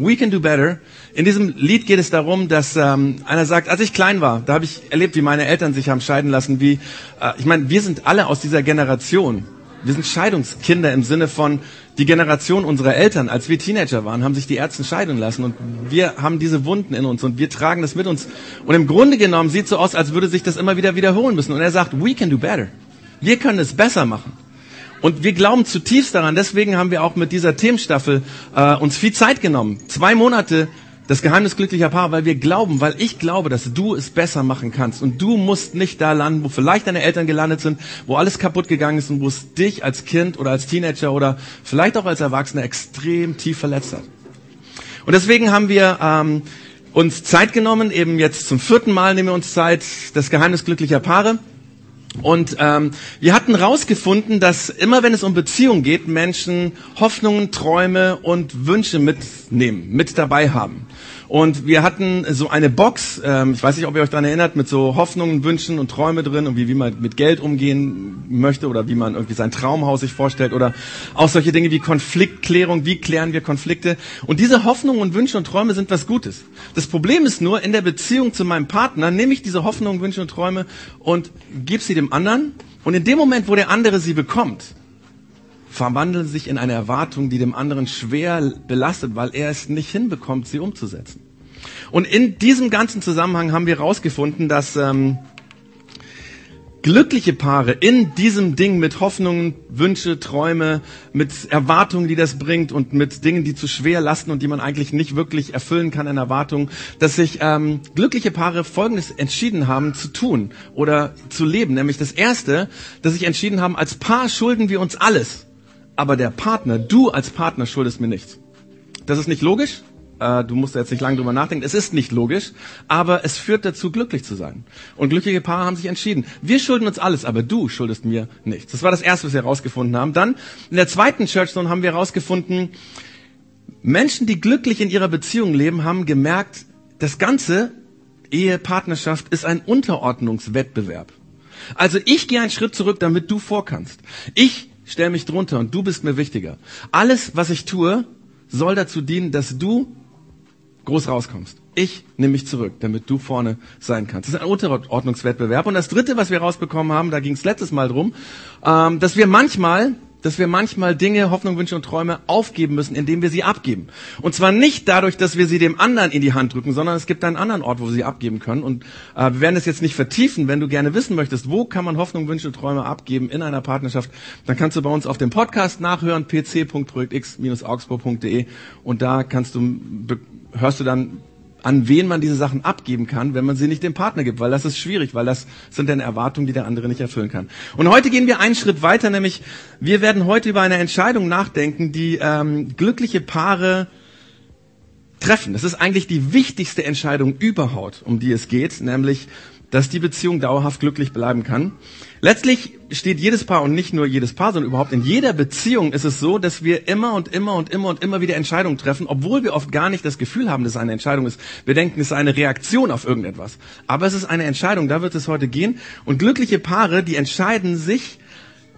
We Can Do Better. In diesem Lied geht es darum, dass ähm, einer sagt, als ich klein war, da habe ich erlebt, wie meine Eltern sich haben scheiden lassen, wie, äh, ich meine, wir sind alle aus dieser Generation. Wir sind Scheidungskinder im Sinne von die Generation unserer Eltern, als wir Teenager waren, haben sich die Ärzte scheiden lassen und wir haben diese Wunden in uns und wir tragen das mit uns. Und im Grunde genommen sieht so aus, als würde sich das immer wieder wiederholen müssen. Und er sagt, we can do better. Wir können es besser machen. Und wir glauben zutiefst daran. Deswegen haben wir auch mit dieser Themenstaffel äh, uns viel Zeit genommen. Zwei Monate das Geheimnis glücklicher Paar, weil wir glauben, weil ich glaube, dass du es besser machen kannst. Und du musst nicht da landen, wo vielleicht deine Eltern gelandet sind, wo alles kaputt gegangen ist und wo es dich als Kind oder als Teenager oder vielleicht auch als Erwachsener extrem tief verletzt hat. Und deswegen haben wir ähm, uns Zeit genommen, eben jetzt zum vierten Mal nehmen wir uns Zeit, das Geheimnis glücklicher Paare. Und ähm, wir hatten rausgefunden, dass immer wenn es um Beziehungen geht, Menschen Hoffnungen, Träume und Wünsche mitnehmen, mit dabei haben. Und wir hatten so eine Box, ähm, ich weiß nicht, ob ihr euch daran erinnert, mit so Hoffnungen, Wünschen und Träume drin und wie, wie man mit Geld umgehen möchte oder wie man irgendwie sein Traumhaus sich vorstellt oder auch solche Dinge wie Konfliktklärung, wie klären wir Konflikte. Und diese Hoffnungen und Wünsche und Träume sind was Gutes. Das Problem ist nur, in der Beziehung zu meinem Partner nehme ich diese Hoffnungen, Wünsche und Träume und gebe sie dem anderen. Und in dem Moment, wo der andere sie bekommt, verwandeln sich in eine Erwartung, die dem anderen schwer belastet, weil er es nicht hinbekommt, sie umzusetzen. Und in diesem ganzen Zusammenhang haben wir herausgefunden, dass ähm, glückliche Paare in diesem Ding mit Hoffnungen, Wünsche, Träume, mit Erwartungen, die das bringt und mit Dingen, die zu schwer lasten und die man eigentlich nicht wirklich erfüllen kann in Erwartungen, dass sich ähm, glückliche Paare Folgendes entschieden haben zu tun oder zu leben. Nämlich das Erste, dass sich entschieden haben, als Paar schulden wir uns alles aber der Partner, du als Partner schuldest mir nichts. Das ist nicht logisch. Äh, du musst jetzt nicht lange drüber nachdenken. Es ist nicht logisch, aber es führt dazu, glücklich zu sein. Und glückliche Paare haben sich entschieden. Wir schulden uns alles, aber du schuldest mir nichts. Das war das Erste, was wir herausgefunden haben. Dann in der zweiten Church Zone haben wir herausgefunden, Menschen, die glücklich in ihrer Beziehung leben, haben gemerkt, das Ganze, Ehe, Partnerschaft, ist ein Unterordnungswettbewerb. Also ich gehe einen Schritt zurück, damit du vorkannst. Ich stell mich drunter und du bist mir wichtiger. Alles, was ich tue, soll dazu dienen, dass du groß rauskommst. Ich nehme mich zurück, damit du vorne sein kannst. Das ist ein Unterordnungswettbewerb. Und das Dritte, was wir rausbekommen haben, da ging es letztes Mal drum, ähm, dass wir manchmal dass wir manchmal Dinge, Hoffnung, Wünsche und Träume aufgeben müssen, indem wir sie abgeben. Und zwar nicht dadurch, dass wir sie dem anderen in die Hand drücken, sondern es gibt einen anderen Ort, wo wir sie abgeben können. Und äh, wir werden das jetzt nicht vertiefen. Wenn du gerne wissen möchtest, wo kann man Hoffnung, Wünsche und Träume abgeben in einer Partnerschaft, dann kannst du bei uns auf dem Podcast nachhören, pc.projektx-augsburg.de und da kannst du, hörst du dann an wen man diese Sachen abgeben kann, wenn man sie nicht dem Partner gibt, weil das ist schwierig, weil das sind dann Erwartungen, die der andere nicht erfüllen kann. Und heute gehen wir einen Schritt weiter, nämlich wir werden heute über eine Entscheidung nachdenken, die ähm, glückliche Paare treffen. Das ist eigentlich die wichtigste Entscheidung überhaupt, um die es geht, nämlich dass die Beziehung dauerhaft glücklich bleiben kann. Letztlich steht jedes Paar und nicht nur jedes Paar, sondern überhaupt in jeder Beziehung ist es so, dass wir immer und immer und immer und immer wieder Entscheidungen treffen, obwohl wir oft gar nicht das Gefühl haben, dass es eine Entscheidung ist. Wir denken, es ist eine Reaktion auf irgendetwas. Aber es ist eine Entscheidung, da wird es heute gehen. Und glückliche Paare, die entscheiden sich,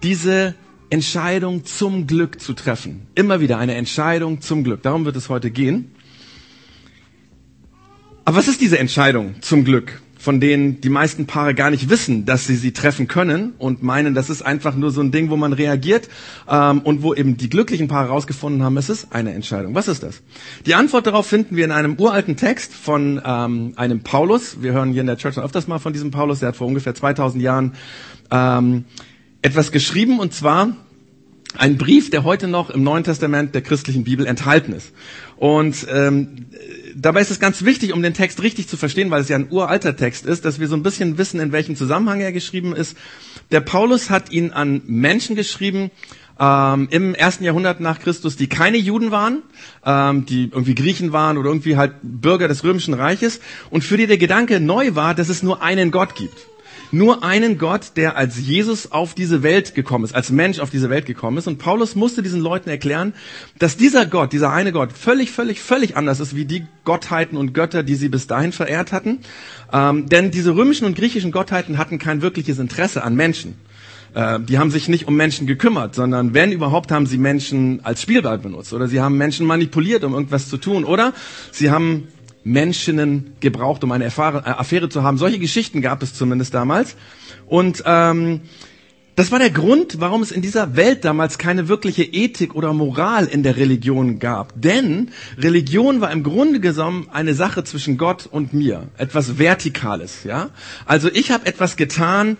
diese Entscheidung zum Glück zu treffen. Immer wieder eine Entscheidung zum Glück. Darum wird es heute gehen. Aber was ist diese Entscheidung zum Glück? Von denen die meisten Paare gar nicht wissen, dass sie sie treffen können und meinen, das ist einfach nur so ein Ding, wo man reagiert ähm, und wo eben die glücklichen Paare herausgefunden haben, es ist eine Entscheidung. Was ist das? Die Antwort darauf finden wir in einem uralten Text von ähm, einem Paulus. Wir hören hier in der Church öfters mal von diesem Paulus. Der hat vor ungefähr 2000 Jahren ähm, etwas geschrieben und zwar ein Brief, der heute noch im Neuen Testament der christlichen Bibel enthalten ist. Und ähm, dabei ist es ganz wichtig, um den Text richtig zu verstehen, weil es ja ein uralter Text ist, dass wir so ein bisschen wissen, in welchem Zusammenhang er geschrieben ist. Der Paulus hat ihn an Menschen geschrieben, ähm, im ersten Jahrhundert nach Christus, die keine Juden waren, ähm, die irgendwie Griechen waren oder irgendwie halt Bürger des römischen Reiches und für die der Gedanke neu war, dass es nur einen Gott gibt nur einen Gott, der als Jesus auf diese Welt gekommen ist, als Mensch auf diese Welt gekommen ist. Und Paulus musste diesen Leuten erklären, dass dieser Gott, dieser eine Gott, völlig, völlig, völlig anders ist wie die Gottheiten und Götter, die sie bis dahin verehrt hatten. Ähm, denn diese römischen und griechischen Gottheiten hatten kein wirkliches Interesse an Menschen. Äh, die haben sich nicht um Menschen gekümmert, sondern wenn überhaupt haben sie Menschen als Spielball benutzt oder sie haben Menschen manipuliert, um irgendwas zu tun oder sie haben Menschen gebraucht, um eine Affäre, äh, Affäre zu haben. Solche Geschichten gab es zumindest damals. Und ähm, das war der Grund, warum es in dieser Welt damals keine wirkliche Ethik oder Moral in der Religion gab. Denn Religion war im Grunde genommen eine Sache zwischen Gott und mir, etwas Vertikales. Ja, also ich habe etwas getan,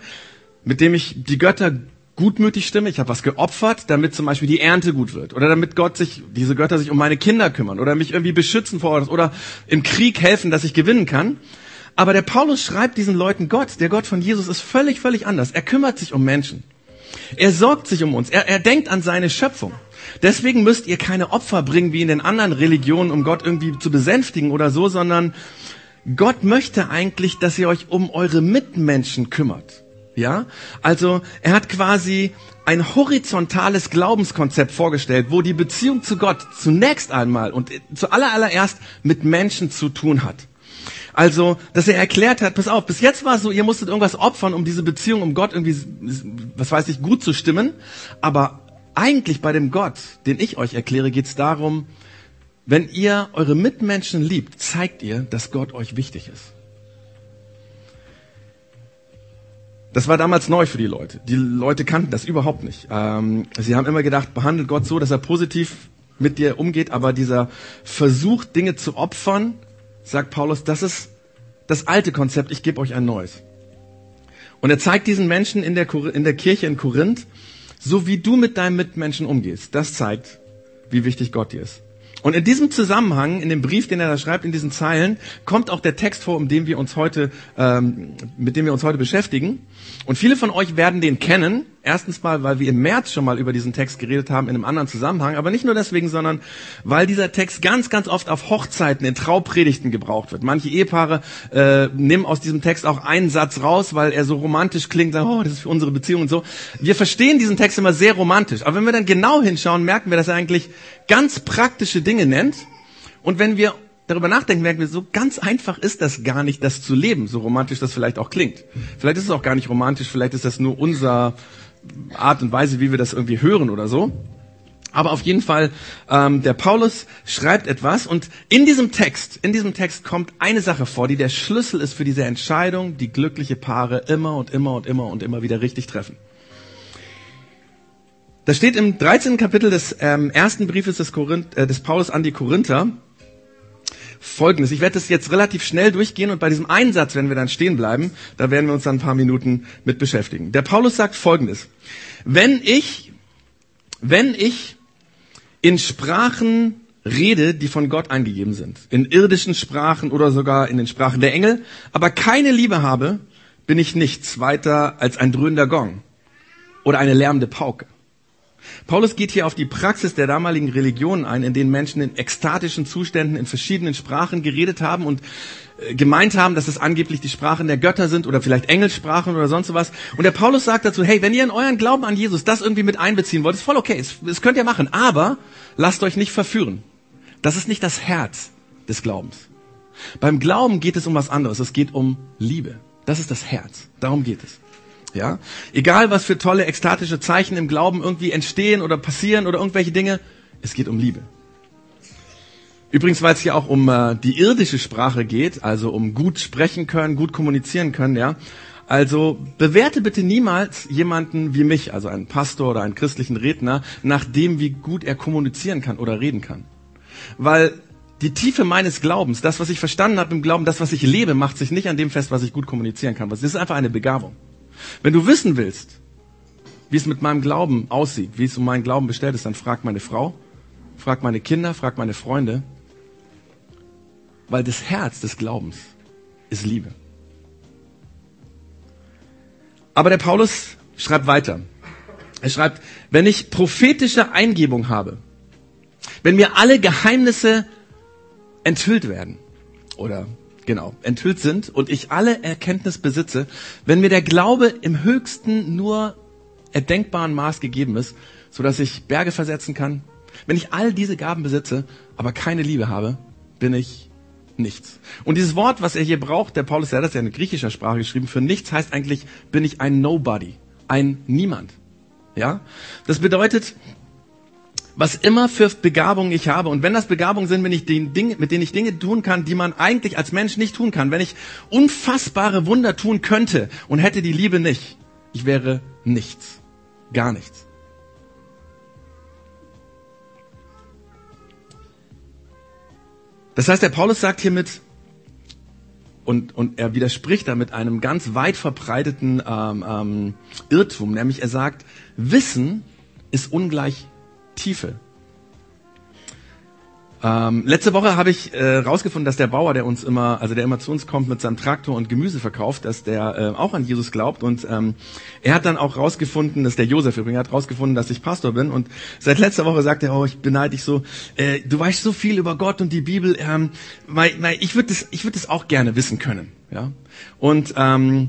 mit dem ich die Götter gutmütig stimme. Ich habe was geopfert, damit zum Beispiel die Ernte gut wird oder damit Gott sich, diese Götter sich um meine Kinder kümmern oder mich irgendwie beschützen vor Ort oder im Krieg helfen, dass ich gewinnen kann. Aber der Paulus schreibt diesen Leuten Gott, der Gott von Jesus ist völlig, völlig anders. Er kümmert sich um Menschen. Er sorgt sich um uns. Er, er denkt an seine Schöpfung. Deswegen müsst ihr keine Opfer bringen wie in den anderen Religionen, um Gott irgendwie zu besänftigen oder so, sondern Gott möchte eigentlich, dass ihr euch um eure Mitmenschen kümmert. Ja? Also, er hat quasi ein horizontales Glaubenskonzept vorgestellt, wo die Beziehung zu Gott zunächst einmal und zu allererst mit Menschen zu tun hat. Also, dass er erklärt hat, pass auf, bis jetzt war es so, ihr musstet irgendwas opfern, um diese Beziehung, um Gott irgendwie, was weiß ich, gut zu stimmen. Aber eigentlich bei dem Gott, den ich euch erkläre, geht es darum, wenn ihr eure Mitmenschen liebt, zeigt ihr, dass Gott euch wichtig ist. Das war damals neu für die Leute. Die Leute kannten das überhaupt nicht. Ähm, sie haben immer gedacht, behandelt Gott so, dass er positiv mit dir umgeht, aber dieser Versuch, Dinge zu opfern, sagt Paulus, das ist das alte Konzept, ich gebe euch ein neues. Und er zeigt diesen Menschen in der, in der Kirche in Korinth, so wie du mit deinem Mitmenschen umgehst, das zeigt, wie wichtig Gott dir ist. Und in diesem Zusammenhang, in dem Brief, den er da schreibt, in diesen Zeilen, kommt auch der Text vor, um den wir uns heute, ähm, mit dem wir uns heute beschäftigen. Und viele von euch werden den kennen. Erstens mal, weil wir im März schon mal über diesen Text geredet haben in einem anderen Zusammenhang, aber nicht nur deswegen, sondern weil dieser Text ganz, ganz oft auf Hochzeiten, in Traupredigten gebraucht wird. Manche Ehepaare äh, nehmen aus diesem Text auch einen Satz raus, weil er so romantisch klingt, sagen, oh, das ist für unsere Beziehung und so. Wir verstehen diesen Text immer sehr romantisch, aber wenn wir dann genau hinschauen, merken wir, dass er eigentlich ganz praktische Dinge nennt. Und wenn wir darüber nachdenken, merken wir, so ganz einfach ist das gar nicht, das zu leben, so romantisch das vielleicht auch klingt. Vielleicht ist es auch gar nicht romantisch, vielleicht ist das nur unser Art und Weise, wie wir das irgendwie hören oder so. Aber auf jeden Fall, ähm, der Paulus schreibt etwas und in diesem Text, in diesem Text kommt eine Sache vor, die der Schlüssel ist für diese Entscheidung, die glückliche Paare immer und immer und immer und immer wieder richtig treffen. Das steht im 13. Kapitel des ähm, ersten Briefes des, Korinth, äh, des Paulus an die Korinther. Folgendes. Ich werde das jetzt relativ schnell durchgehen und bei diesem Einsatz, wenn wir dann stehen bleiben, da werden wir uns dann ein paar Minuten mit beschäftigen. Der Paulus sagt Folgendes. Wenn ich, wenn ich in Sprachen rede, die von Gott eingegeben sind, in irdischen Sprachen oder sogar in den Sprachen der Engel, aber keine Liebe habe, bin ich nichts weiter als ein dröhnender Gong oder eine lärmende Pauke. Paulus geht hier auf die Praxis der damaligen Religionen ein, in denen Menschen in ekstatischen Zuständen in verschiedenen Sprachen geredet haben und äh, gemeint haben, dass es angeblich die Sprachen der Götter sind oder vielleicht Engelsprachen oder sonst was. Und der Paulus sagt dazu, hey, wenn ihr in euren Glauben an Jesus das irgendwie mit einbeziehen wollt, ist voll okay, das könnt ihr machen, aber lasst euch nicht verführen. Das ist nicht das Herz des Glaubens. Beim Glauben geht es um was anderes, es geht um Liebe. Das ist das Herz. Darum geht es. Ja? Egal, was für tolle ekstatische Zeichen im Glauben irgendwie entstehen oder passieren oder irgendwelche Dinge, es geht um Liebe. Übrigens, weil es hier auch um äh, die irdische Sprache geht, also um gut sprechen können, gut kommunizieren können, ja. Also bewerte bitte niemals jemanden wie mich, also einen Pastor oder einen christlichen Redner, nach dem, wie gut er kommunizieren kann oder reden kann. Weil die Tiefe meines Glaubens, das, was ich verstanden habe im Glauben, das, was ich lebe, macht sich nicht an dem fest, was ich gut kommunizieren kann. Das ist einfach eine Begabung. Wenn du wissen willst, wie es mit meinem Glauben aussieht, wie es um meinen Glauben bestellt ist, dann frag meine Frau, frag meine Kinder, frag meine Freunde, weil das Herz des Glaubens ist Liebe. Aber der Paulus schreibt weiter. Er schreibt, wenn ich prophetische Eingebung habe, wenn mir alle Geheimnisse enthüllt werden oder genau, enthüllt sind und ich alle Erkenntnis besitze, wenn mir der Glaube im höchsten nur erdenkbaren Maß gegeben ist, so dass ich Berge versetzen kann, wenn ich all diese Gaben besitze, aber keine Liebe habe, bin ich nichts. Und dieses Wort, was er hier braucht, der Paulus, der hat das ja in griechischer Sprache geschrieben, für nichts heißt eigentlich, bin ich ein Nobody. ein Niemand. Ja? Das bedeutet, was immer für Begabungen ich habe. Und wenn das Begabungen sind, ich Ding, mit denen ich Dinge tun kann, die man eigentlich als Mensch nicht tun kann, wenn ich unfassbare Wunder tun könnte und hätte die Liebe nicht, ich wäre nichts. Gar nichts. Das heißt, der Paulus sagt hiermit, und, und er widerspricht damit einem ganz weit verbreiteten ähm, ähm, Irrtum, nämlich er sagt, Wissen ist ungleich Tiefe. Ähm, letzte Woche habe ich äh, rausgefunden, dass der Bauer, der uns immer, also der immer zu uns kommt mit seinem Traktor und Gemüse verkauft, dass der äh, auch an Jesus glaubt. Und ähm, er hat dann auch rausgefunden, dass der Josef übrigens hat rausgefunden, dass ich Pastor bin. Und seit letzter Woche sagt er, oh, ich beneide dich so, äh, du weißt so viel über Gott und die Bibel, ähm, weil, weil ich würde das, ich würde das auch gerne wissen können, ja. Und ähm,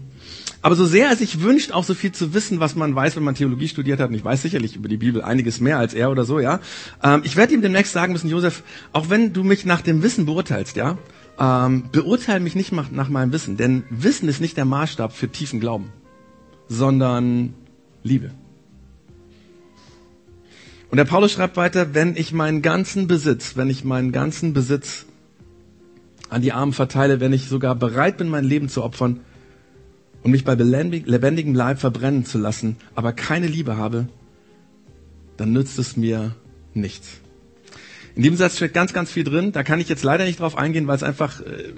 aber so sehr er sich wünscht, auch so viel zu wissen, was man weiß, wenn man Theologie studiert hat, und ich weiß sicherlich über die Bibel einiges mehr als er oder so, ja. Ähm, ich werde ihm demnächst sagen müssen, Josef, auch wenn du mich nach dem Wissen beurteilst, ja, ähm, beurteile mich nicht nach meinem Wissen, denn Wissen ist nicht der Maßstab für tiefen Glauben, sondern Liebe. Und der Paulus schreibt weiter, wenn ich meinen ganzen Besitz, wenn ich meinen ganzen Besitz an die Armen verteile, wenn ich sogar bereit bin, mein Leben zu opfern, und mich bei lebendigem Leib verbrennen zu lassen, aber keine Liebe habe, dann nützt es mir nichts. In diesem Satz steht ganz, ganz viel drin. Da kann ich jetzt leider nicht drauf eingehen, weil es einfach äh,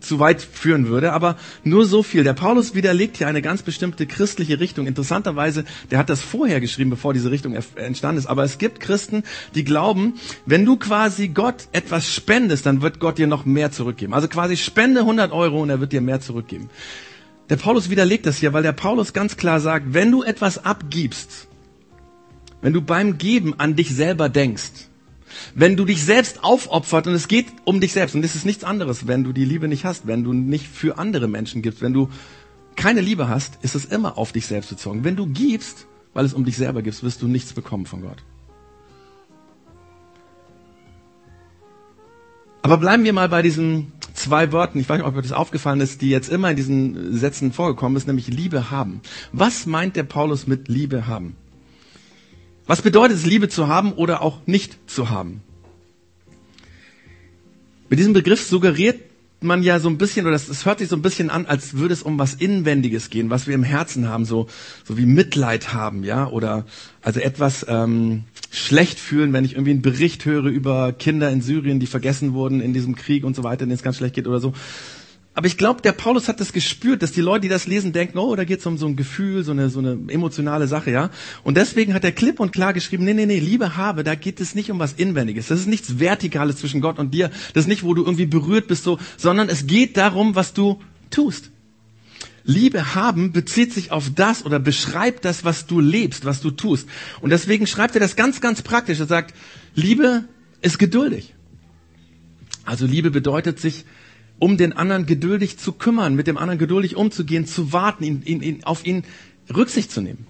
zu weit führen würde. Aber nur so viel. Der Paulus widerlegt hier eine ganz bestimmte christliche Richtung. Interessanterweise, der hat das vorher geschrieben, bevor diese Richtung entstanden ist. Aber es gibt Christen, die glauben, wenn du quasi Gott etwas spendest, dann wird Gott dir noch mehr zurückgeben. Also quasi spende 100 Euro und er wird dir mehr zurückgeben. Der Paulus widerlegt das hier, weil der Paulus ganz klar sagt, wenn du etwas abgibst, wenn du beim Geben an dich selber denkst, wenn du dich selbst aufopfert und es geht um dich selbst und es ist nichts anderes, wenn du die Liebe nicht hast, wenn du nicht für andere Menschen gibst, wenn du keine Liebe hast, ist es immer auf dich selbst bezogen. Wenn du gibst, weil es um dich selber gibst, wirst du nichts bekommen von Gott. Aber bleiben wir mal bei diesen zwei Wörtern, ich weiß nicht, ob euch das aufgefallen ist, die jetzt immer in diesen Sätzen vorgekommen ist, nämlich Liebe haben. Was meint der Paulus mit Liebe haben? Was bedeutet es, Liebe zu haben oder auch nicht zu haben? Mit diesem Begriff suggeriert man ja so ein bisschen, oder es hört sich so ein bisschen an, als würde es um was Inwendiges gehen, was wir im Herzen haben, so, so wie Mitleid haben, ja, oder also etwas ähm, schlecht fühlen, wenn ich irgendwie einen Bericht höre über Kinder in Syrien, die vergessen wurden in diesem Krieg und so weiter, denen es ganz schlecht geht oder so. Aber ich glaube, der Paulus hat das gespürt, dass die Leute, die das lesen, denken, oh, da geht es um so ein Gefühl, so eine, so eine emotionale Sache, ja. Und deswegen hat er klipp und klar geschrieben, nee, nee, nee, Liebe habe, da geht es nicht um was Inwendiges. Das ist nichts Vertikales zwischen Gott und dir. Das ist nicht, wo du irgendwie berührt bist, so, sondern es geht darum, was du tust. Liebe haben bezieht sich auf das oder beschreibt das, was du lebst, was du tust. Und deswegen schreibt er das ganz, ganz praktisch. Er sagt, Liebe ist geduldig. Also Liebe bedeutet sich um den anderen geduldig zu kümmern, mit dem anderen geduldig umzugehen, zu warten, ihn, ihn, ihn, auf ihn Rücksicht zu nehmen.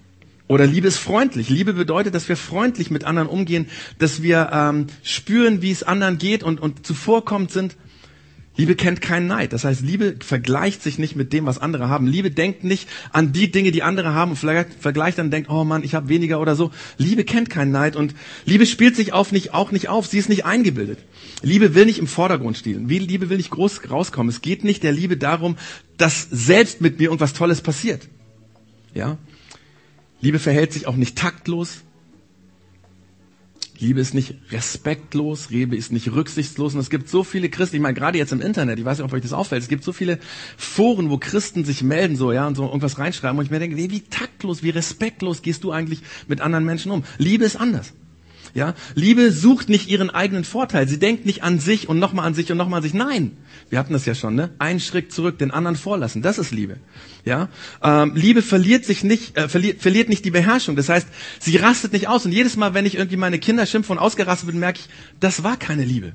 Oder Liebe ist freundlich. Liebe bedeutet, dass wir freundlich mit anderen umgehen, dass wir ähm, spüren, wie es anderen geht und, und zuvorkommend sind. Liebe kennt keinen Neid. Das heißt, Liebe vergleicht sich nicht mit dem, was andere haben. Liebe denkt nicht an die Dinge, die andere haben und vielleicht vergleicht dann und denkt, oh Mann, ich habe weniger oder so. Liebe kennt keinen Neid und Liebe spielt sich auf nicht, auch nicht auf. Sie ist nicht eingebildet. Liebe will nicht im Vordergrund stehen. Liebe will nicht groß rauskommen. Es geht nicht der Liebe darum, dass selbst mit mir irgendwas Tolles passiert. Ja? Liebe verhält sich auch nicht taktlos. Liebe ist nicht respektlos, Liebe ist nicht rücksichtslos. Und es gibt so viele Christen, ich meine, gerade jetzt im Internet, ich weiß nicht, ob euch das auffällt, es gibt so viele Foren, wo Christen sich melden, so, ja, und so irgendwas reinschreiben. Und ich mir denke, wie taktlos, wie respektlos gehst du eigentlich mit anderen Menschen um? Liebe ist anders. Ja, Liebe sucht nicht ihren eigenen Vorteil. Sie denkt nicht an sich und nochmal an sich und nochmal an sich. Nein, wir hatten das ja schon, ne? Einen Schritt zurück, den anderen vorlassen. Das ist Liebe. Ja, ähm, Liebe verliert sich nicht, äh, verliert, verliert nicht die Beherrschung. Das heißt, sie rastet nicht aus. Und jedes Mal, wenn ich irgendwie meine Kinder schimpfe und ausgerastet bin, merke ich, das war keine Liebe.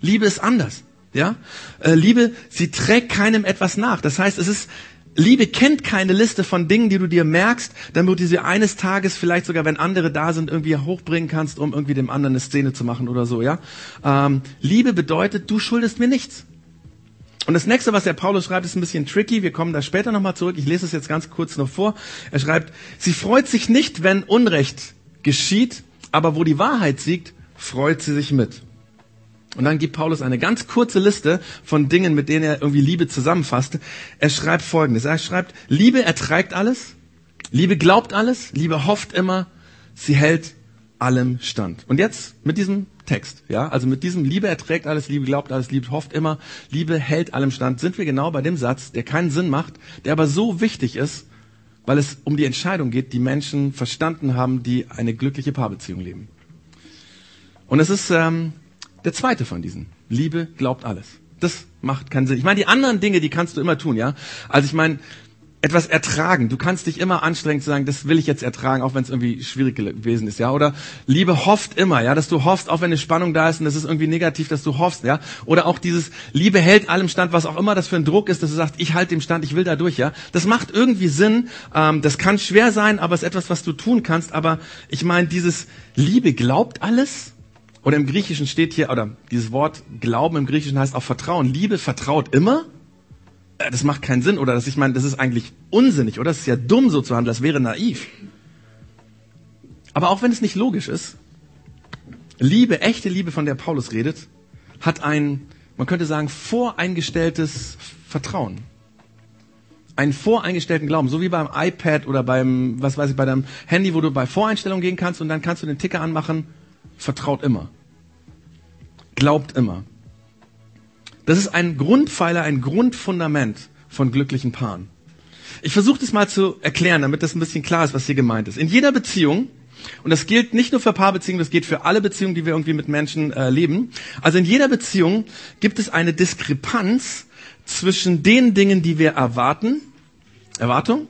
Liebe ist anders. Ja, äh, Liebe, sie trägt keinem etwas nach. Das heißt, es ist Liebe kennt keine Liste von Dingen, die du dir merkst, damit du sie eines Tages vielleicht sogar, wenn andere da sind, irgendwie hochbringen kannst, um irgendwie dem anderen eine Szene zu machen oder so, ja. Ähm, Liebe bedeutet, du schuldest mir nichts. Und das nächste, was der Paulus schreibt, ist ein bisschen tricky. Wir kommen da später nochmal zurück. Ich lese es jetzt ganz kurz noch vor. Er schreibt, sie freut sich nicht, wenn Unrecht geschieht, aber wo die Wahrheit siegt, freut sie sich mit. Und dann gibt Paulus eine ganz kurze Liste von Dingen, mit denen er irgendwie Liebe zusammenfasst. Er schreibt Folgendes. Er schreibt, Liebe erträgt alles, Liebe glaubt alles, Liebe hofft immer, sie hält allem stand. Und jetzt mit diesem Text, ja, also mit diesem Liebe erträgt alles, Liebe glaubt alles, Liebe hofft immer, Liebe hält allem stand, sind wir genau bei dem Satz, der keinen Sinn macht, der aber so wichtig ist, weil es um die Entscheidung geht, die Menschen verstanden haben, die eine glückliche Paarbeziehung leben. Und es ist ähm, der zweite von diesen. Liebe glaubt alles. Das macht keinen Sinn. Ich meine, die anderen Dinge, die kannst du immer tun, ja. Also ich meine, etwas ertragen. Du kannst dich immer anstrengen zu sagen, das will ich jetzt ertragen, auch wenn es irgendwie schwierig gewesen ist, ja. Oder Liebe hofft immer, ja, dass du hoffst, auch wenn eine Spannung da ist und das ist irgendwie negativ, dass du hoffst, ja. Oder auch dieses Liebe hält allem Stand, was auch immer das für ein Druck ist, dass du sagst, ich halte dem Stand, ich will da durch, ja. Das macht irgendwie Sinn. Ähm, das kann schwer sein, aber es ist etwas, was du tun kannst. Aber ich meine, dieses Liebe glaubt alles. Oder im Griechischen steht hier, oder dieses Wort Glauben im Griechischen heißt auch Vertrauen. Liebe vertraut immer. Äh, das macht keinen Sinn, oder? Das, ich meine, das ist eigentlich unsinnig, oder? Das ist ja dumm so zu handeln, das wäre naiv. Aber auch wenn es nicht logisch ist, Liebe, echte Liebe, von der Paulus redet, hat ein, man könnte sagen, voreingestelltes Vertrauen. Einen voreingestellten Glauben, so wie beim iPad oder beim, was weiß ich, bei deinem Handy, wo du bei Voreinstellungen gehen kannst und dann kannst du den Ticker anmachen, vertraut immer. Glaubt immer. Das ist ein Grundpfeiler, ein Grundfundament von glücklichen Paaren. Ich versuche das mal zu erklären, damit das ein bisschen klar ist, was hier gemeint ist. In jeder Beziehung, und das gilt nicht nur für Paarbeziehungen, das gilt für alle Beziehungen, die wir irgendwie mit Menschen äh, leben. Also in jeder Beziehung gibt es eine Diskrepanz zwischen den Dingen, die wir erwarten, Erwartung,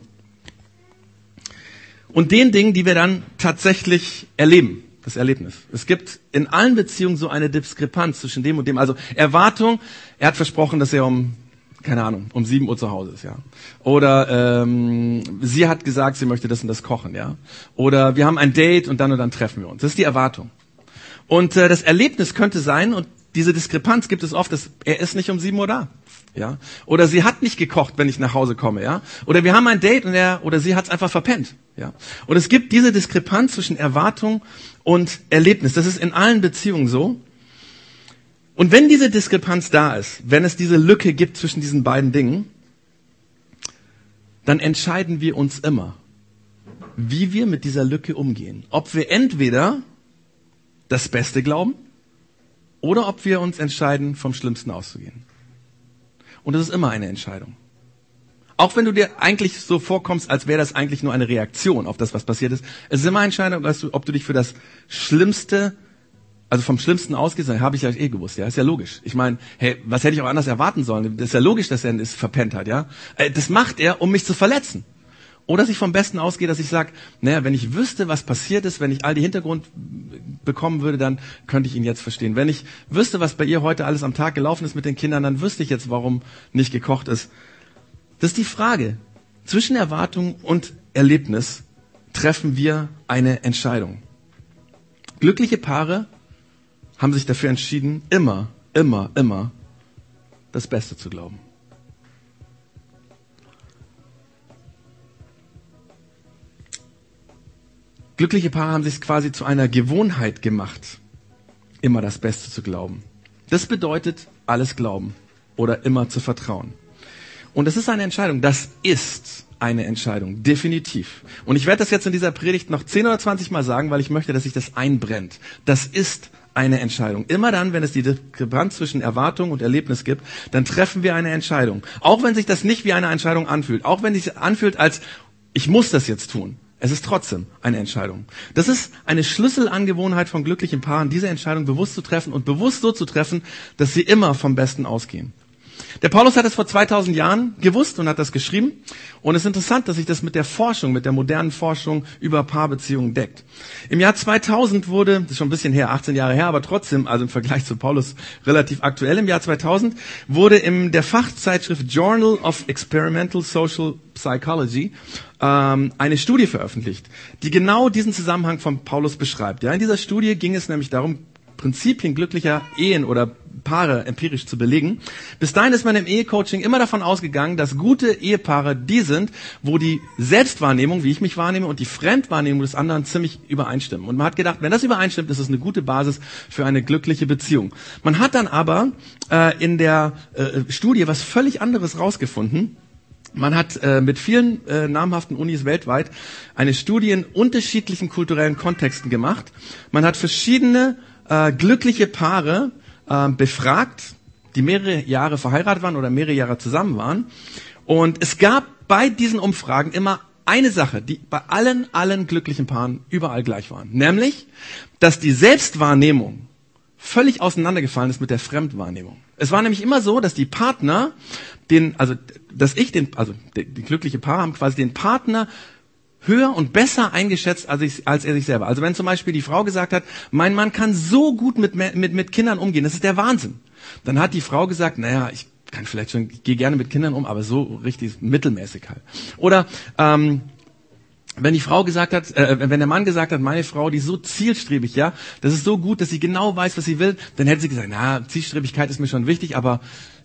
und den Dingen, die wir dann tatsächlich erleben das Erlebnis. Es gibt in allen Beziehungen so eine Diskrepanz zwischen dem und dem. Also Erwartung, er hat versprochen, dass er um, keine Ahnung, um sieben Uhr zu Hause ist, ja. Oder ähm, sie hat gesagt, sie möchte das und das kochen, ja. Oder wir haben ein Date und dann und dann treffen wir uns. Das ist die Erwartung. Und äh, das Erlebnis könnte sein, und diese Diskrepanz gibt es oft, dass er ist nicht um sieben Uhr da. Ja? Oder sie hat nicht gekocht, wenn ich nach Hause komme, ja? Oder wir haben ein Date und er oder sie hat es einfach verpennt, ja? Und es gibt diese Diskrepanz zwischen Erwartung und Erlebnis. Das ist in allen Beziehungen so. Und wenn diese Diskrepanz da ist, wenn es diese Lücke gibt zwischen diesen beiden Dingen, dann entscheiden wir uns immer, wie wir mit dieser Lücke umgehen. Ob wir entweder das Beste glauben oder ob wir uns entscheiden, vom Schlimmsten auszugehen. Und das ist immer eine Entscheidung. Auch wenn du dir eigentlich so vorkommst, als wäre das eigentlich nur eine Reaktion auf das, was passiert ist. Es ist immer eine Entscheidung, ob du dich für das Schlimmste, also vom Schlimmsten ausgehst. Habe ich ja eh gewusst, ja, ist ja logisch. Ich meine, hey, was hätte ich auch anders erwarten sollen? Das ist ja logisch, dass er es verpennt hat, ja. Äh, das macht er, um mich zu verletzen. Oder dass ich vom Besten ausgehe, dass ich sage, naja, wenn ich wüsste, was passiert ist, wenn ich all die Hintergrund bekommen würde, dann könnte ich ihn jetzt verstehen. Wenn ich wüsste, was bei ihr heute alles am Tag gelaufen ist mit den Kindern, dann wüsste ich jetzt, warum nicht gekocht ist. Das ist die Frage. Zwischen Erwartung und Erlebnis treffen wir eine Entscheidung. Glückliche Paare haben sich dafür entschieden, immer, immer, immer das Beste zu glauben. Glückliche Paare haben sich quasi zu einer Gewohnheit gemacht, immer das Beste zu glauben. Das bedeutet alles glauben oder immer zu vertrauen. Und das ist eine Entscheidung. Das ist eine Entscheidung. Definitiv. Und ich werde das jetzt in dieser Predigt noch 10 oder 20 Mal sagen, weil ich möchte, dass sich das einbrennt. Das ist eine Entscheidung. Immer dann, wenn es die Diskrepanz zwischen Erwartung und Erlebnis gibt, dann treffen wir eine Entscheidung. Auch wenn sich das nicht wie eine Entscheidung anfühlt. Auch wenn sich anfühlt als, ich muss das jetzt tun. Es ist trotzdem eine Entscheidung. Das ist eine Schlüsselangewohnheit von glücklichen Paaren, diese Entscheidung bewusst zu treffen und bewusst so zu treffen, dass sie immer vom Besten ausgehen. Der Paulus hat es vor 2000 Jahren gewusst und hat das geschrieben. Und es ist interessant, dass sich das mit der Forschung, mit der modernen Forschung über Paarbeziehungen deckt. Im Jahr 2000 wurde, das ist schon ein bisschen her, 18 Jahre her, aber trotzdem, also im Vergleich zu Paulus relativ aktuell, im Jahr 2000 wurde in der Fachzeitschrift Journal of Experimental Social Psychology ähm, eine Studie veröffentlicht, die genau diesen Zusammenhang von Paulus beschreibt. Ja, in dieser Studie ging es nämlich darum, Prinzipien glücklicher Ehen oder Paare empirisch zu belegen. Bis dahin ist man im Ehecoaching immer davon ausgegangen, dass gute Ehepaare die sind, wo die Selbstwahrnehmung, wie ich mich wahrnehme, und die Fremdwahrnehmung des anderen ziemlich übereinstimmen. Und man hat gedacht, wenn das übereinstimmt, ist es eine gute Basis für eine glückliche Beziehung. Man hat dann aber äh, in der äh, Studie was völlig anderes rausgefunden. Man hat äh, mit vielen äh, namhaften Unis weltweit eine Studie in unterschiedlichen kulturellen Kontexten gemacht. Man hat verschiedene äh, glückliche Paare äh, befragt, die mehrere Jahre verheiratet waren oder mehrere Jahre zusammen waren. Und es gab bei diesen Umfragen immer eine Sache, die bei allen, allen glücklichen Paaren überall gleich waren. Nämlich, dass die Selbstwahrnehmung völlig auseinandergefallen ist mit der Fremdwahrnehmung. Es war nämlich immer so, dass die Partner den, also, dass ich den, also, die, die glückliche Paare haben quasi den Partner höher und besser eingeschätzt als, ich, als er sich selber. Also wenn zum Beispiel die Frau gesagt hat, mein Mann kann so gut mit, mit, mit Kindern umgehen, das ist der Wahnsinn. Dann hat die Frau gesagt, naja, ich kann vielleicht schon, ich gehe gerne mit Kindern um, aber so richtig mittelmäßig halt. Oder ähm, wenn die Frau gesagt hat, äh, wenn der Mann gesagt hat, meine Frau, die ist so zielstrebig, ja, das ist so gut, dass sie genau weiß, was sie will, dann hätte sie gesagt, na, Zielstrebigkeit ist mir schon wichtig, aber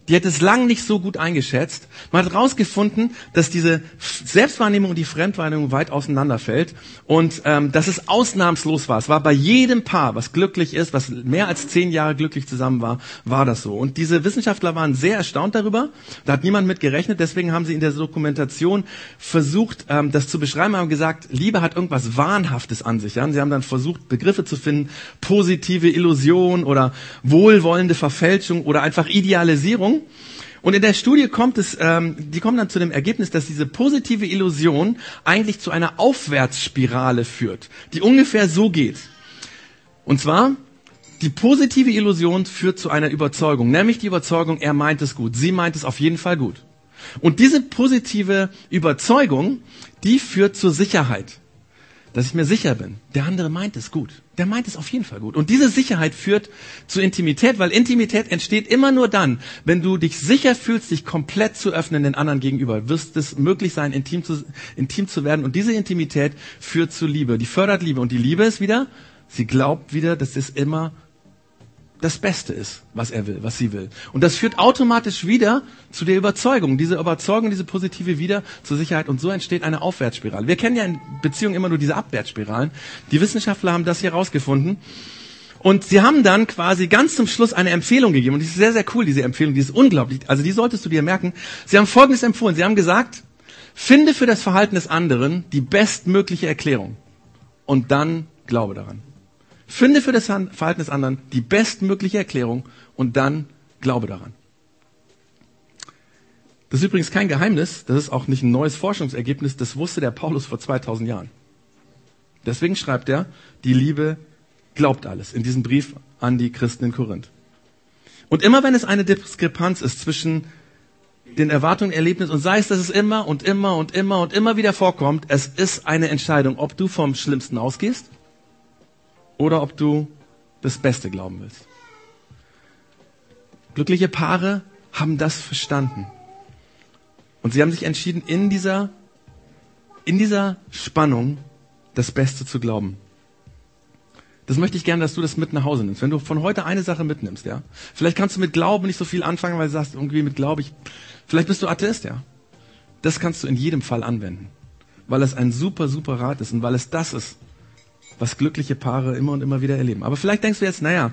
die hat es lang nicht so gut eingeschätzt. Man hat herausgefunden, dass diese Selbstwahrnehmung und die Fremdwahrnehmung weit auseinanderfällt und ähm, dass es ausnahmslos war. Es war bei jedem Paar, was glücklich ist, was mehr als zehn Jahre glücklich zusammen war, war das so. Und diese Wissenschaftler waren sehr erstaunt darüber. Da hat niemand mit gerechnet. Deswegen haben sie in der Dokumentation versucht, ähm, das zu beschreiben, haben gesagt, Liebe hat irgendwas Wahnhaftes an sich. Ja? Sie haben dann versucht, Begriffe zu finden, positive Illusion oder wohlwollende Verfälschung oder einfach Idealisierung. Illusion. Und in der Studie kommt es, ähm, die kommen dann zu dem Ergebnis, dass diese positive Illusion eigentlich zu einer Aufwärtsspirale führt, die ungefähr so geht. Und zwar, die positive Illusion führt zu einer Überzeugung, nämlich die Überzeugung, er meint es gut, sie meint es auf jeden Fall gut. Und diese positive Überzeugung, die führt zur Sicherheit dass ich mir sicher bin, der andere meint es gut. Der meint es auf jeden Fall gut. Und diese Sicherheit führt zu Intimität, weil Intimität entsteht immer nur dann, wenn du dich sicher fühlst, dich komplett zu öffnen den anderen gegenüber. Wirst es möglich sein, intim zu, intim zu werden. Und diese Intimität führt zu Liebe. Die fördert Liebe. Und die Liebe ist wieder, sie glaubt wieder, dass es immer das Beste ist, was er will, was sie will. Und das führt automatisch wieder zu der Überzeugung, diese Überzeugung, diese positive wieder zur Sicherheit. Und so entsteht eine Aufwärtsspirale. Wir kennen ja in Beziehungen immer nur diese Abwärtsspiralen. Die Wissenschaftler haben das hier rausgefunden. Und sie haben dann quasi ganz zum Schluss eine Empfehlung gegeben. Und die ist sehr, sehr cool, diese Empfehlung. Die ist unglaublich. Also die solltest du dir merken. Sie haben Folgendes empfohlen. Sie haben gesagt, finde für das Verhalten des anderen die bestmögliche Erklärung. Und dann glaube daran. Finde für das Verhalten des anderen die bestmögliche Erklärung und dann glaube daran. Das ist übrigens kein Geheimnis, das ist auch nicht ein neues Forschungsergebnis, das wusste der Paulus vor 2000 Jahren. Deswegen schreibt er, die Liebe glaubt alles in diesem Brief an die Christen in Korinth. Und immer wenn es eine Diskrepanz ist zwischen den Erwartungen, Erlebnissen und sei es, dass es immer und immer und immer und immer wieder vorkommt, es ist eine Entscheidung, ob du vom Schlimmsten ausgehst oder ob du das Beste glauben willst. Glückliche Paare haben das verstanden. Und sie haben sich entschieden, in dieser, in dieser Spannung das Beste zu glauben. Das möchte ich gerne, dass du das mit nach Hause nimmst. Wenn du von heute eine Sache mitnimmst, ja. Vielleicht kannst du mit Glauben nicht so viel anfangen, weil du sagst, irgendwie mit Glaube ich, vielleicht bist du Atheist, ja. Das kannst du in jedem Fall anwenden. Weil es ein super, super Rat ist und weil es das ist, was glückliche Paare immer und immer wieder erleben. Aber vielleicht denkst du jetzt, naja,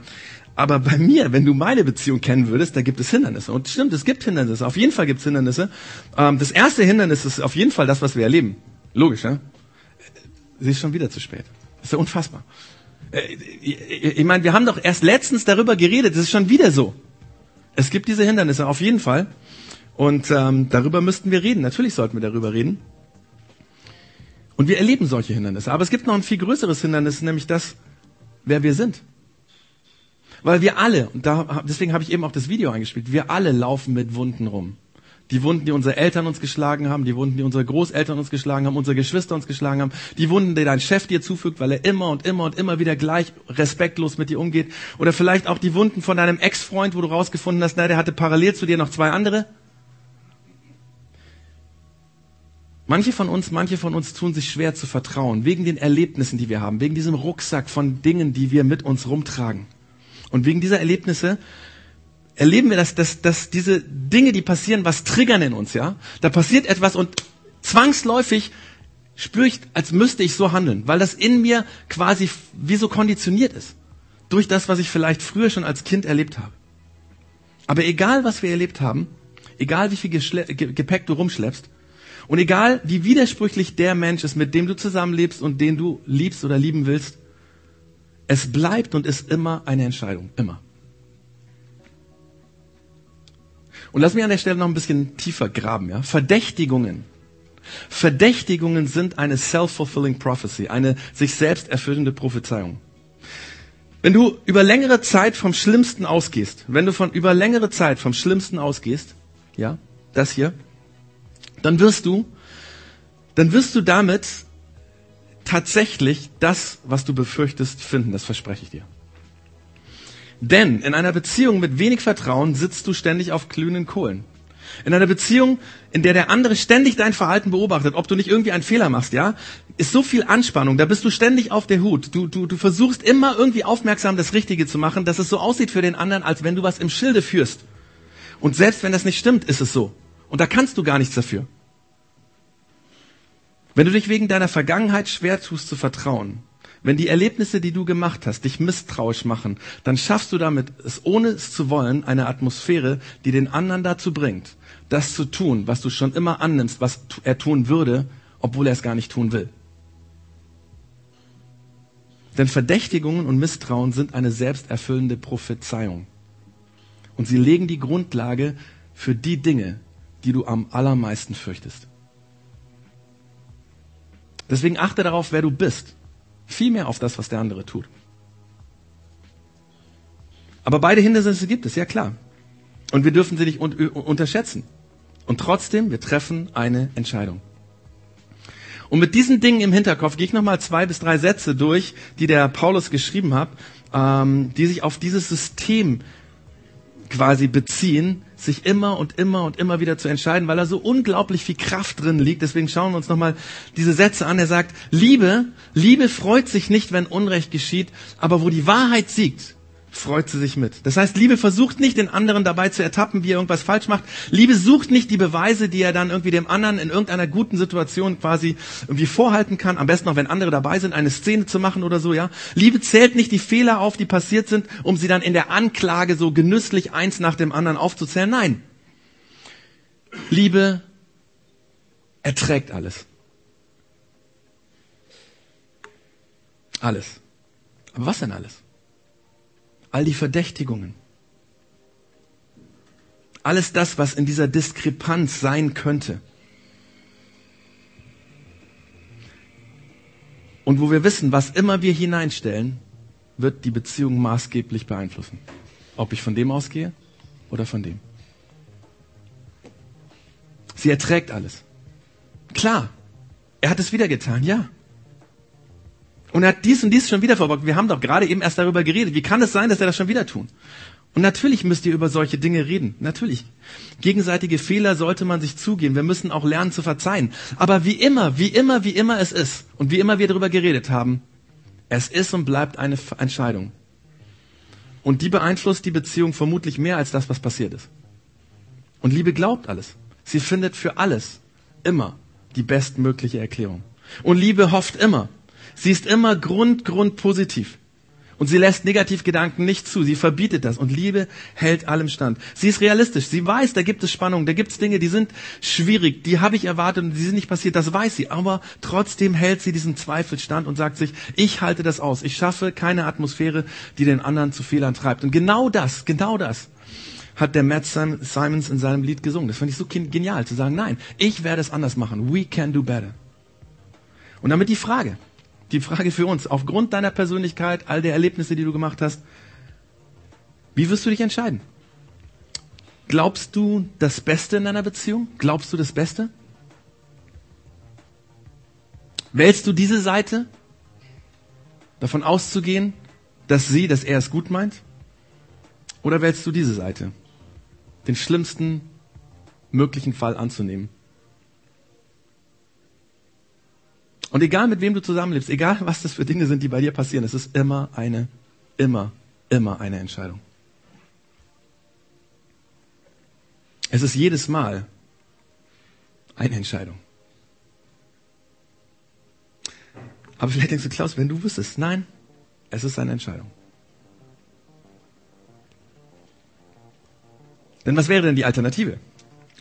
aber bei mir, wenn du meine Beziehung kennen würdest, da gibt es Hindernisse. Und stimmt, es gibt Hindernisse. Auf jeden Fall gibt es Hindernisse. Ähm, das erste Hindernis ist auf jeden Fall das, was wir erleben. Logisch, ja? Sie ist schon wieder zu spät. Das ist ja unfassbar. Äh, ich meine, wir haben doch erst letztens darüber geredet. Das ist schon wieder so. Es gibt diese Hindernisse, auf jeden Fall. Und ähm, darüber müssten wir reden. Natürlich sollten wir darüber reden. Und wir erleben solche Hindernisse. Aber es gibt noch ein viel größeres Hindernis, nämlich das, wer wir sind. Weil wir alle, und da, deswegen habe ich eben auch das Video eingespielt, wir alle laufen mit Wunden rum. Die Wunden, die unsere Eltern uns geschlagen haben, die Wunden, die unsere Großeltern uns geschlagen haben, unsere Geschwister uns geschlagen haben, die Wunden, die dein Chef dir zufügt, weil er immer und immer und immer wieder gleich respektlos mit dir umgeht. Oder vielleicht auch die Wunden von deinem Ex-Freund, wo du rausgefunden hast, na, der hatte parallel zu dir noch zwei andere. Manche von uns, manche von uns tun sich schwer zu vertrauen, wegen den Erlebnissen, die wir haben, wegen diesem Rucksack von Dingen, die wir mit uns rumtragen. Und wegen dieser Erlebnisse erleben wir, dass, dass, dass diese Dinge, die passieren, was triggern in uns, ja? Da passiert etwas und zwangsläufig spüre ich, als müsste ich so handeln, weil das in mir quasi wie so konditioniert ist. Durch das, was ich vielleicht früher schon als Kind erlebt habe. Aber egal, was wir erlebt haben, egal wie viel Geschle Gepäck du rumschleppst, und egal wie widersprüchlich der Mensch ist, mit dem du zusammenlebst und den du liebst oder lieben willst, es bleibt und ist immer eine Entscheidung. Immer. Und lass mich an der Stelle noch ein bisschen tiefer graben, ja. Verdächtigungen. Verdächtigungen sind eine self-fulfilling prophecy, eine sich selbst erfüllende Prophezeiung. Wenn du über längere Zeit vom Schlimmsten ausgehst, wenn du von über längere Zeit vom Schlimmsten ausgehst, ja, das hier, dann wirst du, dann wirst du damit tatsächlich das, was du befürchtest, finden. Das verspreche ich dir. Denn in einer Beziehung mit wenig Vertrauen sitzt du ständig auf glühenden Kohlen. In einer Beziehung, in der der andere ständig dein Verhalten beobachtet, ob du nicht irgendwie einen Fehler machst, ja, ist so viel Anspannung, da bist du ständig auf der Hut. Du, du, du versuchst immer irgendwie aufmerksam das Richtige zu machen, dass es so aussieht für den anderen, als wenn du was im Schilde führst. Und selbst wenn das nicht stimmt, ist es so. Und da kannst du gar nichts dafür. Wenn du dich wegen deiner Vergangenheit schwer tust zu vertrauen, wenn die Erlebnisse, die du gemacht hast, dich misstrauisch machen, dann schaffst du damit, es ohne es zu wollen, eine Atmosphäre, die den anderen dazu bringt, das zu tun, was du schon immer annimmst, was er tun würde, obwohl er es gar nicht tun will. Denn Verdächtigungen und Misstrauen sind eine selbsterfüllende Prophezeiung. Und sie legen die Grundlage für die Dinge, die du am allermeisten fürchtest. Deswegen achte darauf, wer du bist viel mehr auf das, was der andere tut. Aber beide Hindernisse gibt es, ja klar. Und wir dürfen sie nicht un unterschätzen. Und trotzdem, wir treffen eine Entscheidung. Und mit diesen Dingen im Hinterkopf gehe ich nochmal zwei bis drei Sätze durch, die der Paulus geschrieben hat, ähm, die sich auf dieses System quasi beziehen, sich immer und immer und immer wieder zu entscheiden, weil da so unglaublich viel Kraft drin liegt. Deswegen schauen wir uns nochmal diese Sätze an. Er sagt, Liebe, Liebe freut sich nicht, wenn Unrecht geschieht, aber wo die Wahrheit siegt, freut sie sich mit. Das heißt, Liebe versucht nicht, den anderen dabei zu ertappen, wie er irgendwas falsch macht. Liebe sucht nicht die Beweise, die er dann irgendwie dem anderen in irgendeiner guten Situation quasi irgendwie vorhalten kann. Am besten auch, wenn andere dabei sind, eine Szene zu machen oder so, ja. Liebe zählt nicht die Fehler auf, die passiert sind, um sie dann in der Anklage so genüsslich eins nach dem anderen aufzuzählen. Nein. Liebe erträgt alles. Alles. Aber was denn alles? All die Verdächtigungen, alles das, was in dieser Diskrepanz sein könnte. Und wo wir wissen, was immer wir hineinstellen, wird die Beziehung maßgeblich beeinflussen. Ob ich von dem ausgehe oder von dem. Sie erträgt alles. Klar, er hat es wieder getan, ja. Und er hat dies und dies schon wieder verbockt. Wir haben doch gerade eben erst darüber geredet. Wie kann es sein, dass er das schon wieder tun? Und natürlich müsst ihr über solche Dinge reden. Natürlich. Gegenseitige Fehler sollte man sich zugeben. Wir müssen auch lernen zu verzeihen. Aber wie immer, wie immer, wie immer es ist und wie immer wir darüber geredet haben, es ist und bleibt eine Entscheidung. Und die beeinflusst die Beziehung vermutlich mehr als das, was passiert ist. Und Liebe glaubt alles. Sie findet für alles immer die bestmögliche Erklärung. Und Liebe hofft immer. Sie ist immer Grund, Grund positiv. Und sie lässt Negativgedanken nicht zu. Sie verbietet das. Und Liebe hält allem stand. Sie ist realistisch. Sie weiß, da gibt es Spannungen, da gibt es Dinge, die sind schwierig, die habe ich erwartet und die sind nicht passiert. Das weiß sie. Aber trotzdem hält sie diesen Zweifel stand und sagt sich, ich halte das aus. Ich schaffe keine Atmosphäre, die den anderen zu Fehlern treibt. Und genau das, genau das hat der Matt Simons in seinem Lied gesungen. Das fand ich so genial, zu sagen, nein, ich werde es anders machen. We can do better. Und damit die Frage, die Frage für uns, aufgrund deiner Persönlichkeit, all der Erlebnisse, die du gemacht hast, wie wirst du dich entscheiden? Glaubst du das Beste in deiner Beziehung? Glaubst du das Beste? Wählst du diese Seite, davon auszugehen, dass sie, dass er es gut meint? Oder wählst du diese Seite, den schlimmsten möglichen Fall anzunehmen? Und egal mit wem du zusammenlebst, egal was das für Dinge sind, die bei dir passieren, es ist immer eine, immer immer eine Entscheidung. Es ist jedes Mal eine Entscheidung. Aber vielleicht denkst du, Klaus, wenn du wüsstest, nein, es ist eine Entscheidung. Denn was wäre denn die Alternative?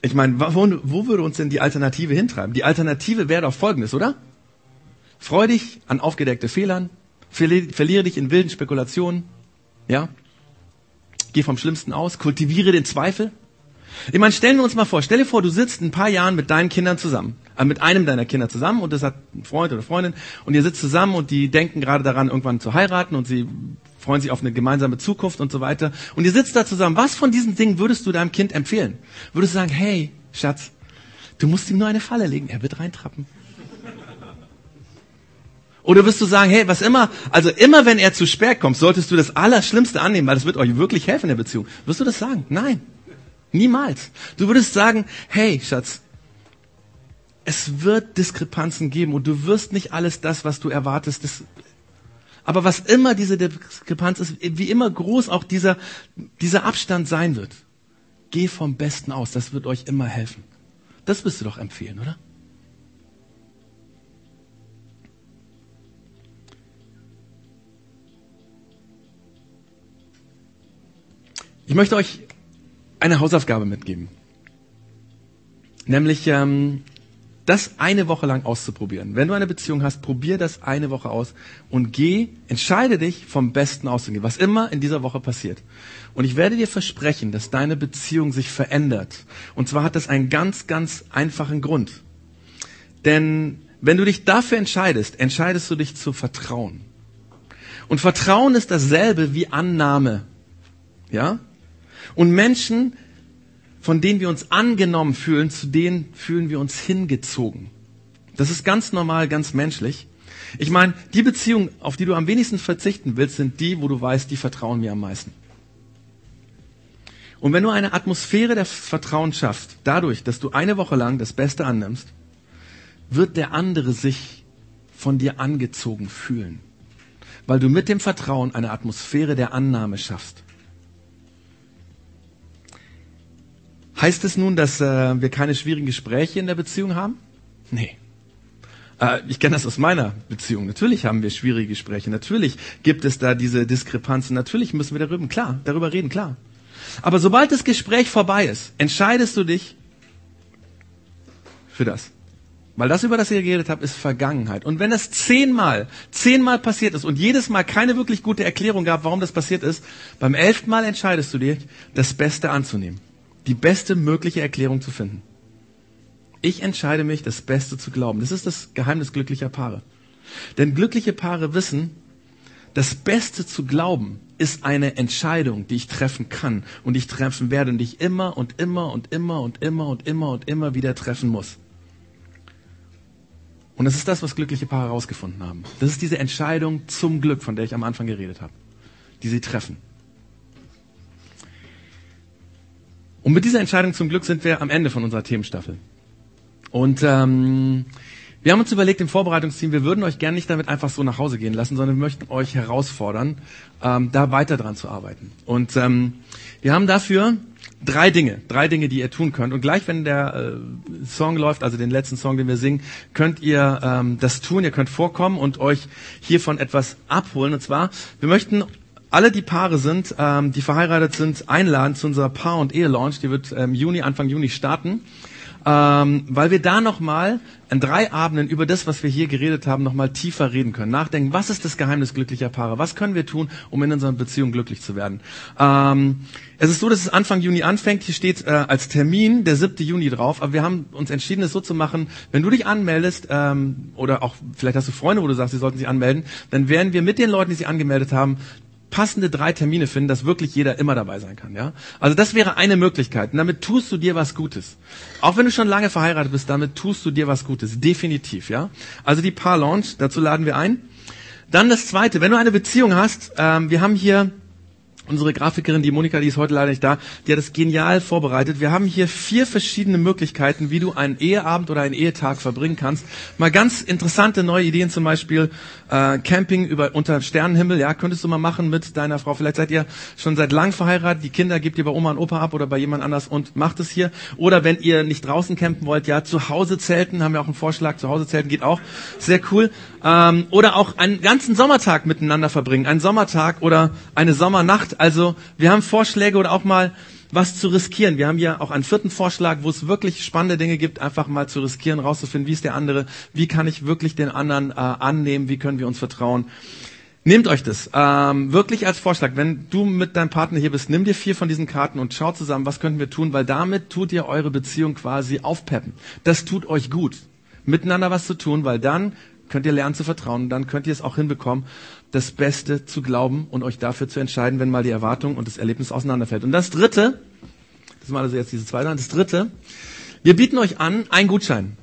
Ich meine, wo, wo würde uns denn die Alternative hintreiben? Die Alternative wäre doch folgendes, oder? Freu dich an aufgedeckte Fehlern, verliere dich in wilden Spekulationen, ja? Geh vom Schlimmsten aus, kultiviere den Zweifel, ich meine, stellen wir uns mal vor, stell dir vor, du sitzt ein paar Jahren mit deinen Kindern zusammen, äh, mit einem deiner Kinder zusammen und das hat ein Freund oder Freundin und ihr sitzt zusammen und die denken gerade daran, irgendwann zu heiraten und sie freuen sich auf eine gemeinsame Zukunft und so weiter. Und ihr sitzt da zusammen. Was von diesen Dingen würdest du deinem Kind empfehlen? Würdest du sagen, hey, Schatz, du musst ihm nur eine Falle legen, er wird reintrappen. Oder wirst du sagen, hey, was immer, also immer wenn er zu spät kommt, solltest du das Allerschlimmste annehmen, weil das wird euch wirklich helfen in der Beziehung. Wirst du das sagen? Nein. Niemals. Du würdest sagen, hey, Schatz, es wird Diskrepanzen geben und du wirst nicht alles das, was du erwartest. Das, aber was immer diese Diskrepanz ist, wie immer groß auch dieser, dieser Abstand sein wird, geh vom Besten aus. Das wird euch immer helfen. Das wirst du doch empfehlen, oder? Ich möchte euch eine Hausaufgabe mitgeben. Nämlich ähm, das eine Woche lang auszuprobieren. Wenn du eine Beziehung hast, probier das eine Woche aus und geh, entscheide dich vom Besten auszugehen, was immer in dieser Woche passiert. Und ich werde dir versprechen, dass deine Beziehung sich verändert. Und zwar hat das einen ganz, ganz einfachen Grund. Denn wenn du dich dafür entscheidest, entscheidest du dich zu vertrauen. Und Vertrauen ist dasselbe wie Annahme. Ja? Und Menschen, von denen wir uns angenommen fühlen, zu denen fühlen wir uns hingezogen. Das ist ganz normal, ganz menschlich. Ich meine, die Beziehungen, auf die du am wenigsten verzichten willst, sind die, wo du weißt, die vertrauen mir am meisten. Und wenn du eine Atmosphäre der Vertrauen schaffst, dadurch, dass du eine Woche lang das Beste annimmst, wird der andere sich von dir angezogen fühlen. Weil du mit dem Vertrauen eine Atmosphäre der Annahme schaffst. Heißt es nun, dass äh, wir keine schwierigen Gespräche in der Beziehung haben? Nee. Äh, ich kenne das aus meiner Beziehung. Natürlich haben wir schwierige Gespräche. Natürlich gibt es da diese Diskrepanzen. Natürlich müssen wir darüber, klar, darüber reden, klar. Aber sobald das Gespräch vorbei ist, entscheidest du dich für das. Weil das, über das ich geredet habe, ist Vergangenheit. Und wenn das zehnmal, zehnmal passiert ist und jedes Mal keine wirklich gute Erklärung gab, warum das passiert ist, beim elften Mal entscheidest du dich, das Beste anzunehmen die beste mögliche Erklärung zu finden. Ich entscheide mich, das Beste zu glauben. Das ist das Geheimnis glücklicher Paare. Denn glückliche Paare wissen, das Beste zu glauben ist eine Entscheidung, die ich treffen kann und ich treffen werde und ich immer und immer und immer und immer und immer und immer wieder treffen muss. Und das ist das, was glückliche Paare herausgefunden haben. Das ist diese Entscheidung zum Glück, von der ich am Anfang geredet habe, die sie treffen. Und mit dieser Entscheidung zum Glück sind wir am Ende von unserer Themenstaffel. Und ähm, wir haben uns überlegt im Vorbereitungsteam, wir würden euch gerne nicht damit einfach so nach Hause gehen lassen, sondern wir möchten euch herausfordern, ähm, da weiter dran zu arbeiten. Und ähm, wir haben dafür drei Dinge, drei Dinge, die ihr tun könnt. Und gleich, wenn der äh, Song läuft, also den letzten Song, den wir singen, könnt ihr ähm, das tun. Ihr könnt vorkommen und euch hiervon etwas abholen. Und zwar, wir möchten alle, die Paare sind, ähm, die verheiratet sind, einladen zu unserer Paar- und Ehe-Launch. Die wird ähm, Juni, Anfang Juni starten. Ähm, weil wir da nochmal an drei Abenden über das, was wir hier geredet haben, nochmal tiefer reden können. Nachdenken, was ist das Geheimnis glücklicher Paare? Was können wir tun, um in unserer Beziehung glücklich zu werden? Ähm, es ist so, dass es Anfang Juni anfängt. Hier steht äh, als Termin der 7. Juni drauf. Aber wir haben uns entschieden, es so zu machen, wenn du dich anmeldest, ähm, oder auch vielleicht hast du Freunde, wo du sagst, sie sollten sich anmelden, dann werden wir mit den Leuten, die sich angemeldet haben, passende drei Termine finden, dass wirklich jeder immer dabei sein kann. Ja? Also das wäre eine Möglichkeit. Und damit tust du dir was Gutes. Auch wenn du schon lange verheiratet bist, damit tust du dir was Gutes. Definitiv. Ja? Also die Paar Launch, dazu laden wir ein. Dann das Zweite, wenn du eine Beziehung hast, ähm, wir haben hier Unsere Grafikerin, die Monika, die ist heute leider nicht da, die hat es genial vorbereitet. Wir haben hier vier verschiedene Möglichkeiten, wie du einen Eheabend oder einen Ehetag verbringen kannst. Mal ganz interessante neue Ideen, zum Beispiel äh, Camping über unter Sternenhimmel. Ja, könntest du mal machen mit deiner Frau. Vielleicht seid ihr schon seit lang verheiratet. Die Kinder gebt ihr bei Oma und Opa ab oder bei jemand anders und macht es hier. Oder wenn ihr nicht draußen campen wollt, ja, zu Hause zelten. Haben wir auch einen Vorschlag. Zu Hause zelten geht auch. Sehr cool. Ähm, oder auch einen ganzen Sommertag miteinander verbringen. Einen Sommertag oder eine Sommernacht also wir haben Vorschläge oder auch mal was zu riskieren. Wir haben hier auch einen vierten Vorschlag, wo es wirklich spannende Dinge gibt, einfach mal zu riskieren, rauszufinden, wie ist der andere, wie kann ich wirklich den anderen äh, annehmen, wie können wir uns vertrauen. Nehmt euch das ähm, wirklich als Vorschlag. Wenn du mit deinem Partner hier bist, nimm dir vier von diesen Karten und schau zusammen, was könnten wir tun, weil damit tut ihr eure Beziehung quasi aufpeppen. Das tut euch gut, miteinander was zu tun, weil dann könnt ihr lernen zu vertrauen, dann könnt ihr es auch hinbekommen, das Beste zu glauben und euch dafür zu entscheiden, wenn mal die Erwartung und das Erlebnis auseinanderfällt. Und das Dritte, das war also jetzt diese zweite, das Dritte, wir bieten euch an einen Gutschein.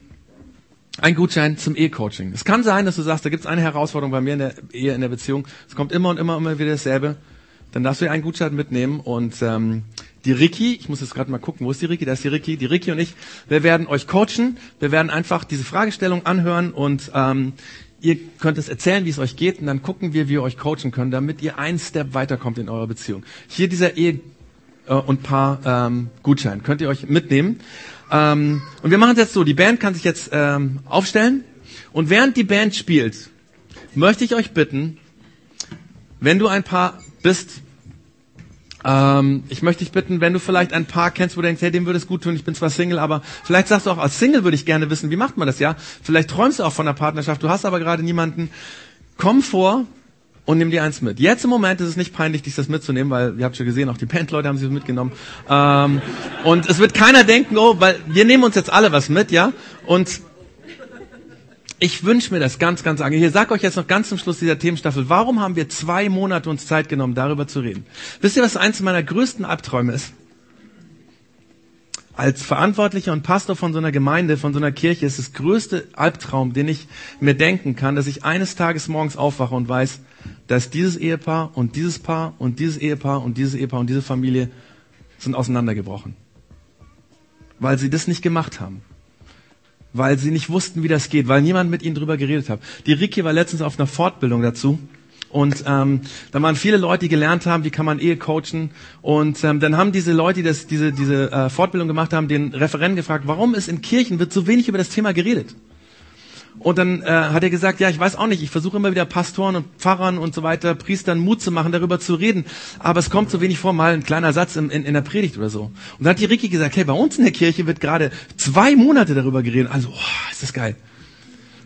Ein Gutschein zum E-Coaching. Es kann sein, dass du sagst, da gibt es eine Herausforderung bei mir in der Ehe, in der Beziehung. Es kommt immer und immer, immer wieder dasselbe. Dann darfst du dir einen Gutschein mitnehmen und ähm, die Ricky, ich muss jetzt gerade mal gucken, wo ist die Ricky? Da ist die Ricky. Die Ricky und ich, wir werden euch coachen. Wir werden einfach diese Fragestellung anhören und ähm, Ihr könnt es erzählen, wie es euch geht, und dann gucken wir, wie wir euch coachen können, damit ihr einen Step weiterkommt in eurer Beziehung. Hier dieser Ehe- äh, und Paar ähm, Gutschein könnt ihr euch mitnehmen. Ähm, und wir machen es jetzt so: Die Band kann sich jetzt ähm, aufstellen, und während die Band spielt, möchte ich euch bitten, wenn du ein Paar bist, ähm, ich möchte dich bitten, wenn du vielleicht ein Paar kennst, wo du denkst, hey, dem würde es gut tun, ich bin zwar Single, aber vielleicht sagst du auch, als Single würde ich gerne wissen, wie macht man das, ja? Vielleicht träumst du auch von einer Partnerschaft, du hast aber gerade niemanden. Komm vor und nimm dir eins mit. Jetzt im Moment ist es nicht peinlich, dich das mitzunehmen, weil ihr habt schon gesehen, auch die Bandleute haben sie mitgenommen. Ähm, und es wird keiner denken, oh, weil wir nehmen uns jetzt alle was mit, ja? Und ich wünsche mir das ganz, ganz lange. Hier sag euch jetzt noch ganz zum Schluss dieser Themenstaffel, warum haben wir zwei Monate uns Zeit genommen, darüber zu reden? Wisst ihr, was eins meiner größten Albträume ist? Als Verantwortlicher und Pastor von so einer Gemeinde, von so einer Kirche, ist das größte Albtraum, den ich mir denken kann, dass ich eines Tages morgens aufwache und weiß, dass dieses Ehepaar und dieses Paar und dieses Ehepaar und dieses Ehepaar und diese Familie sind auseinandergebrochen. Weil sie das nicht gemacht haben weil sie nicht wussten, wie das geht, weil niemand mit ihnen drüber geredet hat. Die Ricky war letztens auf einer Fortbildung dazu. Und ähm, da waren viele Leute, die gelernt haben, wie kann man Ehe coachen. Und ähm, dann haben diese Leute, die das, diese, diese äh, Fortbildung gemacht haben, den Referenten gefragt, warum ist in Kirchen wird so wenig über das Thema geredet? Und dann äh, hat er gesagt, ja, ich weiß auch nicht, ich versuche immer wieder Pastoren und Pfarrern und so weiter, Priestern Mut zu machen, darüber zu reden, aber es kommt so wenig vor, mal ein kleiner Satz in, in, in der Predigt oder so. Und dann hat die Ricky gesagt, hey, bei uns in der Kirche wird gerade zwei Monate darüber geredet. Also, oh, ist das geil.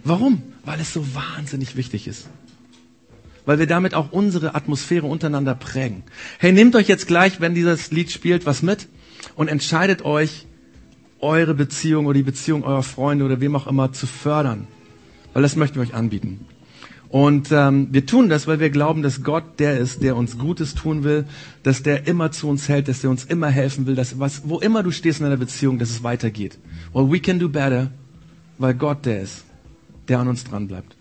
Warum? Weil es so wahnsinnig wichtig ist. Weil wir damit auch unsere Atmosphäre untereinander prägen. Hey, nehmt euch jetzt gleich, wenn dieses Lied spielt, was mit und entscheidet euch, eure Beziehung oder die Beziehung eurer Freunde oder wem auch immer zu fördern weil das möchten wir euch anbieten. Und ähm, wir tun das, weil wir glauben, dass Gott der ist, der uns Gutes tun will, dass der immer zu uns hält, dass der uns immer helfen will, dass was, wo immer du stehst in einer Beziehung, dass es weitergeht. Well, we can do better, weil Gott der ist, der an uns dran bleibt.